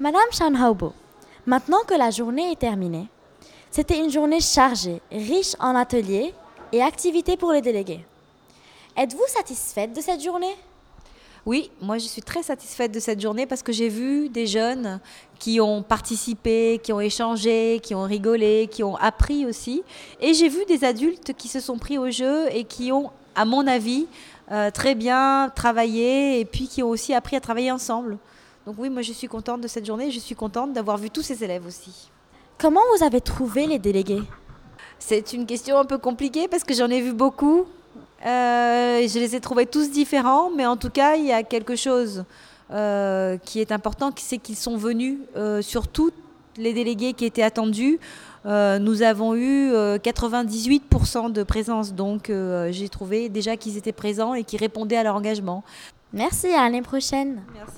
Madame Shanhaobo, maintenant que la journée est terminée, c'était une journée chargée, riche en ateliers et activités pour les délégués. Êtes-vous satisfaite de cette journée? Oui, moi je suis très satisfaite de cette journée parce que j'ai vu des jeunes qui ont participé, qui ont échangé, qui ont rigolé, qui ont appris aussi. Et j'ai vu des adultes qui se sont pris au jeu et qui ont, à mon avis, euh, très bien travaillé et puis qui ont aussi appris à travailler ensemble. Donc oui, moi je suis contente de cette journée, je suis contente d'avoir vu tous ces élèves aussi. Comment vous avez trouvé les délégués C'est une question un peu compliquée parce que j'en ai vu beaucoup. Euh, je les ai trouvés tous différents, mais en tout cas, il y a quelque chose euh, qui est important, c'est qu'ils sont venus euh, sur tous les délégués qui étaient attendus. nous avons eu 98% de présence, donc j'ai trouvé déjà qu'ils étaient présents et qu'ils répondaient à leur engagement. Merci, à l'année prochaine. Merci.